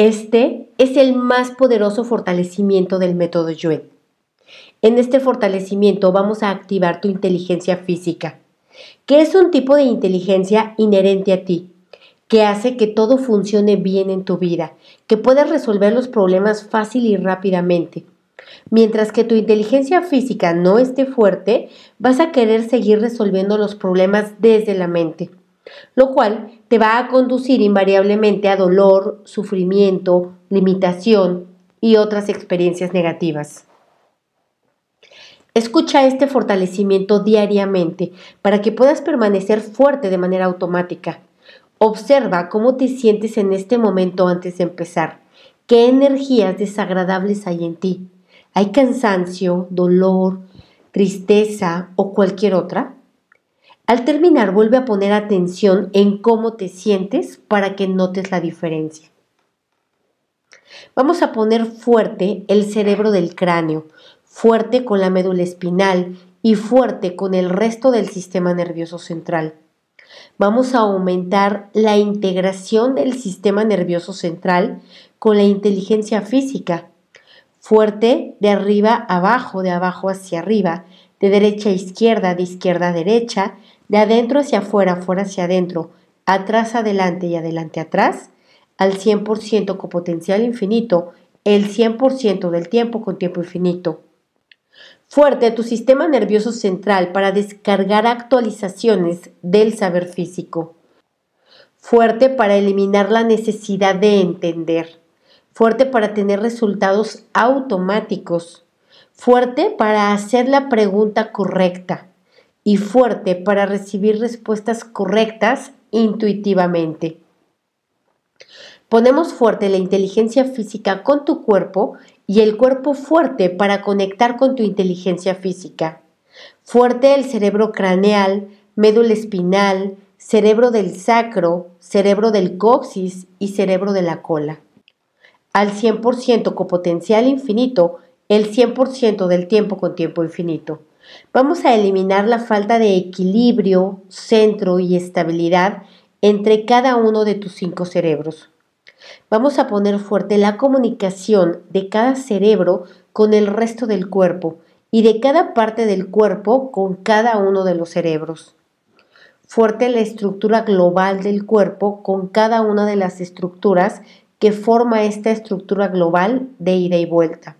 Este es el más poderoso fortalecimiento del método Yuen. En este fortalecimiento vamos a activar tu inteligencia física, que es un tipo de inteligencia inherente a ti, que hace que todo funcione bien en tu vida, que puedas resolver los problemas fácil y rápidamente. Mientras que tu inteligencia física no esté fuerte, vas a querer seguir resolviendo los problemas desde la mente, lo cual te va a conducir invariablemente a dolor, sufrimiento, limitación y otras experiencias negativas. Escucha este fortalecimiento diariamente para que puedas permanecer fuerte de manera automática. Observa cómo te sientes en este momento antes de empezar. ¿Qué energías desagradables hay en ti? ¿Hay cansancio, dolor, tristeza o cualquier otra? Al terminar, vuelve a poner atención en cómo te sientes para que notes la diferencia. Vamos a poner fuerte el cerebro del cráneo, fuerte con la médula espinal y fuerte con el resto del sistema nervioso central. Vamos a aumentar la integración del sistema nervioso central con la inteligencia física. Fuerte de arriba a abajo, de abajo hacia arriba, de derecha a izquierda, de izquierda a derecha, de adentro hacia afuera, afuera hacia adentro, atrás adelante y adelante atrás, al 100% con potencial infinito, el 100% del tiempo con tiempo infinito. Fuerte tu sistema nervioso central para descargar actualizaciones del saber físico. Fuerte para eliminar la necesidad de entender. Fuerte para tener resultados automáticos. Fuerte para hacer la pregunta correcta. Y fuerte para recibir respuestas correctas intuitivamente. Ponemos fuerte la inteligencia física con tu cuerpo y el cuerpo fuerte para conectar con tu inteligencia física. Fuerte el cerebro craneal, médula espinal, cerebro del sacro, cerebro del coxis y cerebro de la cola. Al 100% con potencial infinito, el 100% del tiempo con tiempo infinito. Vamos a eliminar la falta de equilibrio, centro y estabilidad entre cada uno de tus cinco cerebros. Vamos a poner fuerte la comunicación de cada cerebro con el resto del cuerpo y de cada parte del cuerpo con cada uno de los cerebros. Fuerte la estructura global del cuerpo con cada una de las estructuras que forma esta estructura global de ida y vuelta.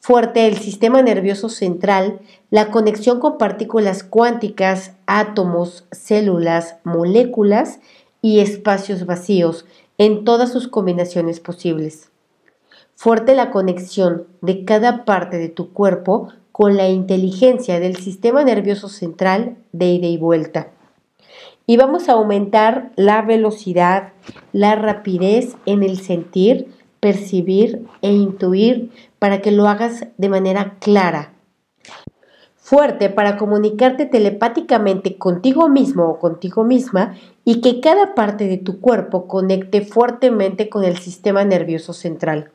Fuerte el sistema nervioso central, la conexión con partículas cuánticas, átomos, células, moléculas y espacios vacíos en todas sus combinaciones posibles. Fuerte la conexión de cada parte de tu cuerpo con la inteligencia del sistema nervioso central de ida y vuelta. Y vamos a aumentar la velocidad, la rapidez en el sentir, percibir e intuir para que lo hagas de manera clara, fuerte para comunicarte telepáticamente contigo mismo o contigo misma y que cada parte de tu cuerpo conecte fuertemente con el sistema nervioso central.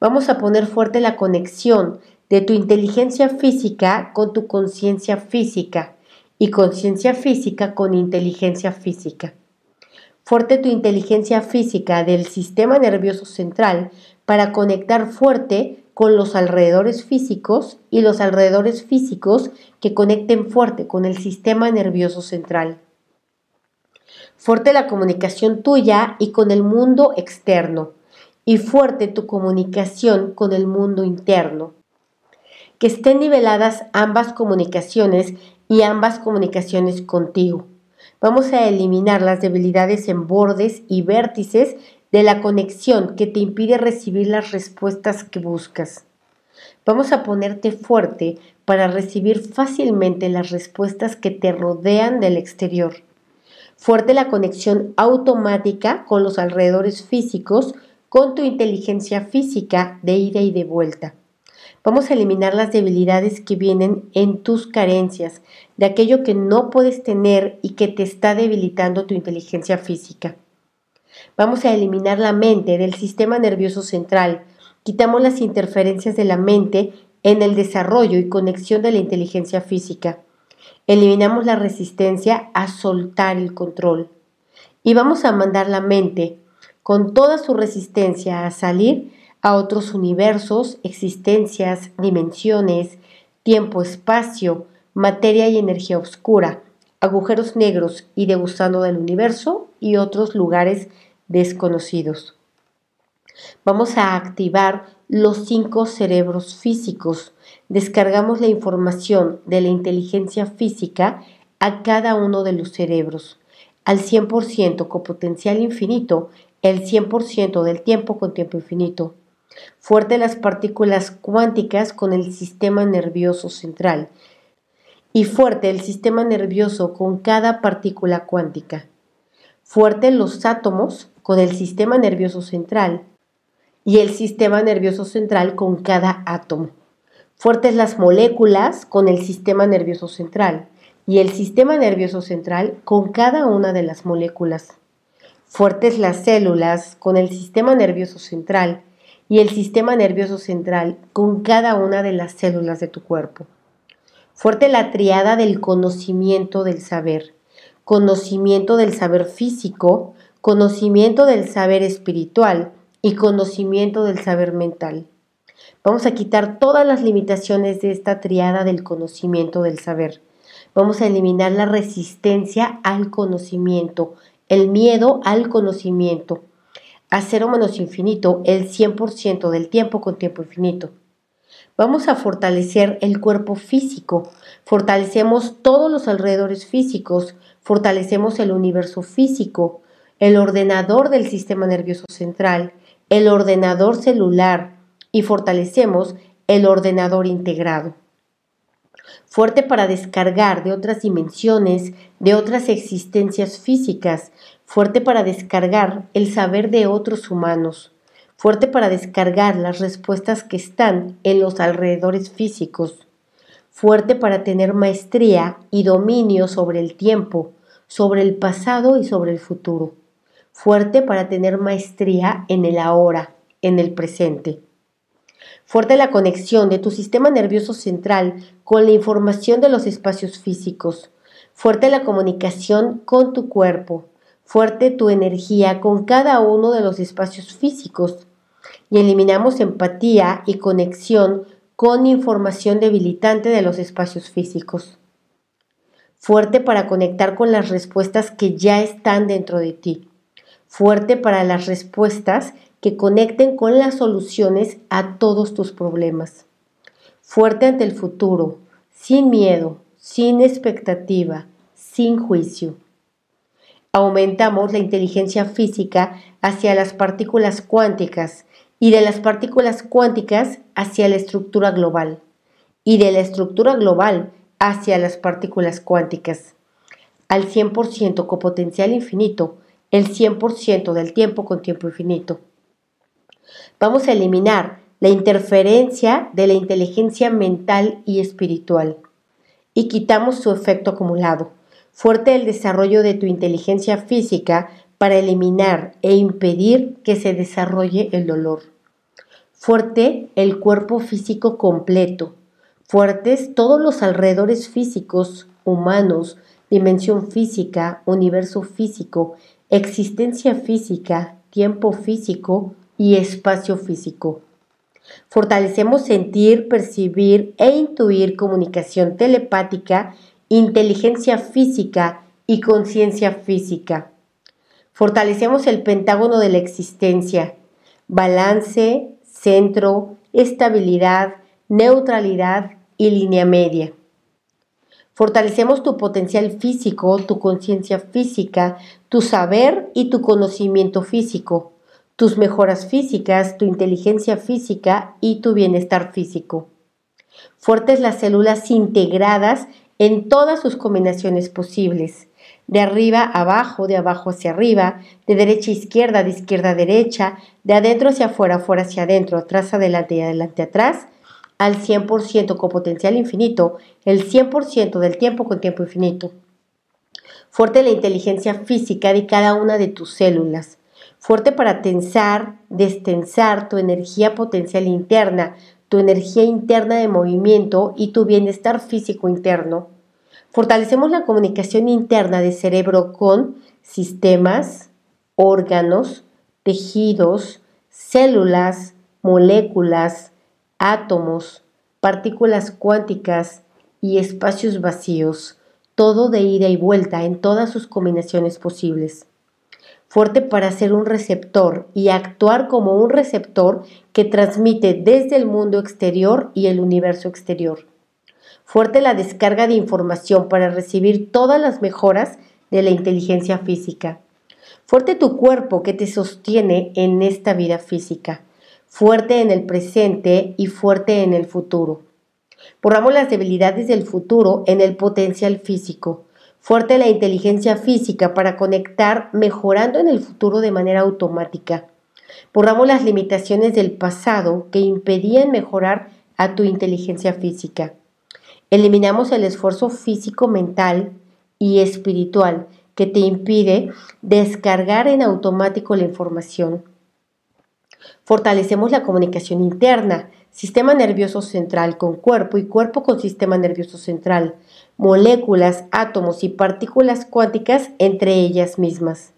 Vamos a poner fuerte la conexión de tu inteligencia física con tu conciencia física y conciencia física con inteligencia física. Fuerte tu inteligencia física del sistema nervioso central para conectar fuerte con los alrededores físicos y los alrededores físicos que conecten fuerte con el sistema nervioso central. Fuerte la comunicación tuya y con el mundo externo y fuerte tu comunicación con el mundo interno. Que estén niveladas ambas comunicaciones y ambas comunicaciones contigo. Vamos a eliminar las debilidades en bordes y vértices de la conexión que te impide recibir las respuestas que buscas. Vamos a ponerte fuerte para recibir fácilmente las respuestas que te rodean del exterior. Fuerte la conexión automática con los alrededores físicos, con tu inteligencia física de ida y de vuelta. Vamos a eliminar las debilidades que vienen en tus carencias, de aquello que no puedes tener y que te está debilitando tu inteligencia física. Vamos a eliminar la mente del sistema nervioso central. Quitamos las interferencias de la mente en el desarrollo y conexión de la inteligencia física. Eliminamos la resistencia a soltar el control. Y vamos a mandar la mente con toda su resistencia a salir a otros universos, existencias, dimensiones, tiempo, espacio, materia y energía oscura, agujeros negros y degustando del universo y otros lugares desconocidos. Vamos a activar los cinco cerebros físicos. Descargamos la información de la inteligencia física a cada uno de los cerebros, al 100% con potencial infinito, el 100% del tiempo con tiempo infinito. Fuerte las partículas cuánticas con el sistema nervioso central y fuerte el sistema nervioso con cada partícula cuántica. Fuerte los átomos con el sistema nervioso central y el sistema nervioso central con cada átomo. Fuertes las moléculas con el sistema nervioso central y el sistema nervioso central con cada una de las moléculas. Fuertes las células con el sistema nervioso central y el sistema nervioso central con cada una de las células de tu cuerpo. Fuerte la triada del conocimiento del saber, conocimiento del saber físico, conocimiento del saber espiritual y conocimiento del saber mental. Vamos a quitar todas las limitaciones de esta triada del conocimiento del saber. Vamos a eliminar la resistencia al conocimiento, el miedo al conocimiento. A cero menos infinito, el 100% del tiempo con tiempo infinito. Vamos a fortalecer el cuerpo físico. Fortalecemos todos los alrededores físicos. Fortalecemos el universo físico, el ordenador del sistema nervioso central, el ordenador celular y fortalecemos el ordenador integrado. Fuerte para descargar de otras dimensiones, de otras existencias físicas, fuerte para descargar el saber de otros humanos, fuerte para descargar las respuestas que están en los alrededores físicos, fuerte para tener maestría y dominio sobre el tiempo, sobre el pasado y sobre el futuro fuerte para tener maestría en el ahora, en el presente. Fuerte la conexión de tu sistema nervioso central con la información de los espacios físicos. Fuerte la comunicación con tu cuerpo. Fuerte tu energía con cada uno de los espacios físicos. Y eliminamos empatía y conexión con información debilitante de los espacios físicos. Fuerte para conectar con las respuestas que ya están dentro de ti fuerte para las respuestas que conecten con las soluciones a todos tus problemas. Fuerte ante el futuro, sin miedo, sin expectativa, sin juicio. Aumentamos la inteligencia física hacia las partículas cuánticas y de las partículas cuánticas hacia la estructura global y de la estructura global hacia las partículas cuánticas. Al 100% con potencial infinito, el 100% del tiempo con tiempo infinito. Vamos a eliminar la interferencia de la inteligencia mental y espiritual y quitamos su efecto acumulado. Fuerte el desarrollo de tu inteligencia física para eliminar e impedir que se desarrolle el dolor. Fuerte el cuerpo físico completo. Fuertes todos los alrededores físicos, humanos, dimensión física, universo físico, existencia física, tiempo físico y espacio físico. Fortalecemos sentir, percibir e intuir comunicación telepática, inteligencia física y conciencia física. Fortalecemos el pentágono de la existencia, balance, centro, estabilidad, neutralidad y línea media. Fortalecemos tu potencial físico, tu conciencia física, tu saber y tu conocimiento físico, tus mejoras físicas, tu inteligencia física y tu bienestar físico. Fuertes las células integradas en todas sus combinaciones posibles, de arriba a abajo, de abajo hacia arriba, de derecha a izquierda, de izquierda a derecha, de adentro hacia afuera, afuera hacia adentro, atrás adelante y adelante atrás, al 100% con potencial infinito, el 100% del tiempo con tiempo infinito. Fuerte la inteligencia física de cada una de tus células. Fuerte para tensar, destensar tu energía potencial interna, tu energía interna de movimiento y tu bienestar físico interno. Fortalecemos la comunicación interna de cerebro con sistemas, órganos, tejidos, células, moléculas, átomos, partículas cuánticas y espacios vacíos, todo de ida y vuelta en todas sus combinaciones posibles. Fuerte para ser un receptor y actuar como un receptor que transmite desde el mundo exterior y el universo exterior. Fuerte la descarga de información para recibir todas las mejoras de la inteligencia física. Fuerte tu cuerpo que te sostiene en esta vida física fuerte en el presente y fuerte en el futuro. Borramos las debilidades del futuro en el potencial físico. Fuerte la inteligencia física para conectar mejorando en el futuro de manera automática. Borramos las limitaciones del pasado que impedían mejorar a tu inteligencia física. Eliminamos el esfuerzo físico, mental y espiritual que te impide descargar en automático la información Fortalecemos la comunicación interna, sistema nervioso central con cuerpo y cuerpo con sistema nervioso central, moléculas, átomos y partículas cuánticas entre ellas mismas,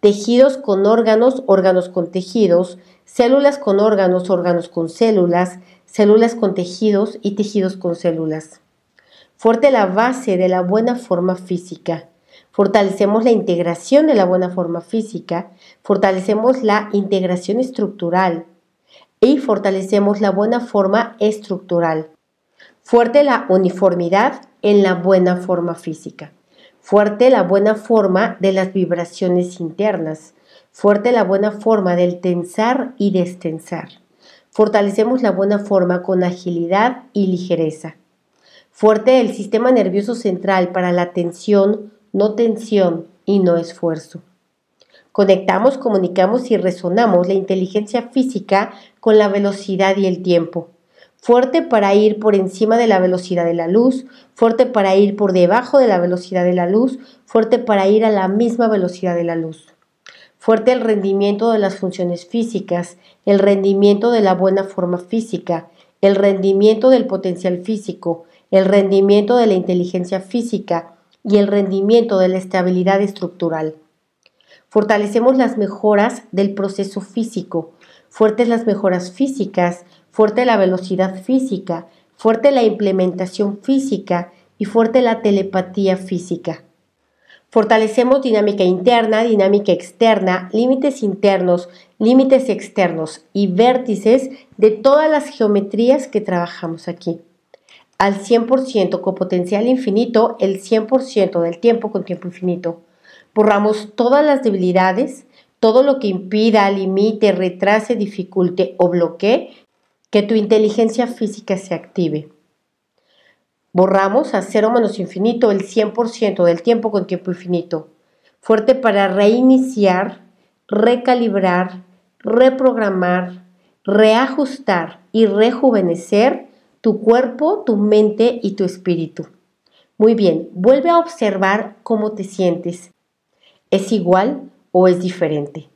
tejidos con órganos, órganos con tejidos, células con órganos, órganos con células, células con tejidos y tejidos con células. Fuerte la base de la buena forma física Fortalecemos la integración de la buena forma física, fortalecemos la integración estructural y fortalecemos la buena forma estructural. Fuerte la uniformidad en la buena forma física. Fuerte la buena forma de las vibraciones internas. Fuerte la buena forma del tensar y destensar. Fortalecemos la buena forma con agilidad y ligereza. Fuerte el sistema nervioso central para la tensión, no tensión y no esfuerzo. Conectamos, comunicamos y resonamos la inteligencia física con la velocidad y el tiempo. Fuerte para ir por encima de la velocidad de la luz, fuerte para ir por debajo de la velocidad de la luz, fuerte para ir a la misma velocidad de la luz. Fuerte el rendimiento de las funciones físicas, el rendimiento de la buena forma física, el rendimiento del potencial físico, el rendimiento de la inteligencia física, y el rendimiento de la estabilidad estructural. Fortalecemos las mejoras del proceso físico, fuertes las mejoras físicas, fuerte la velocidad física, fuerte la implementación física y fuerte la telepatía física. Fortalecemos dinámica interna, dinámica externa, límites internos, límites externos y vértices de todas las geometrías que trabajamos aquí al 100% con potencial infinito el 100% del tiempo con tiempo infinito. Borramos todas las debilidades, todo lo que impida, limite, retrase, dificulte o bloquee que tu inteligencia física se active. Borramos a cero menos infinito el 100% del tiempo con tiempo infinito. Fuerte para reiniciar, recalibrar, reprogramar, reajustar y rejuvenecer tu cuerpo, tu mente y tu espíritu. Muy bien, vuelve a observar cómo te sientes. ¿Es igual o es diferente?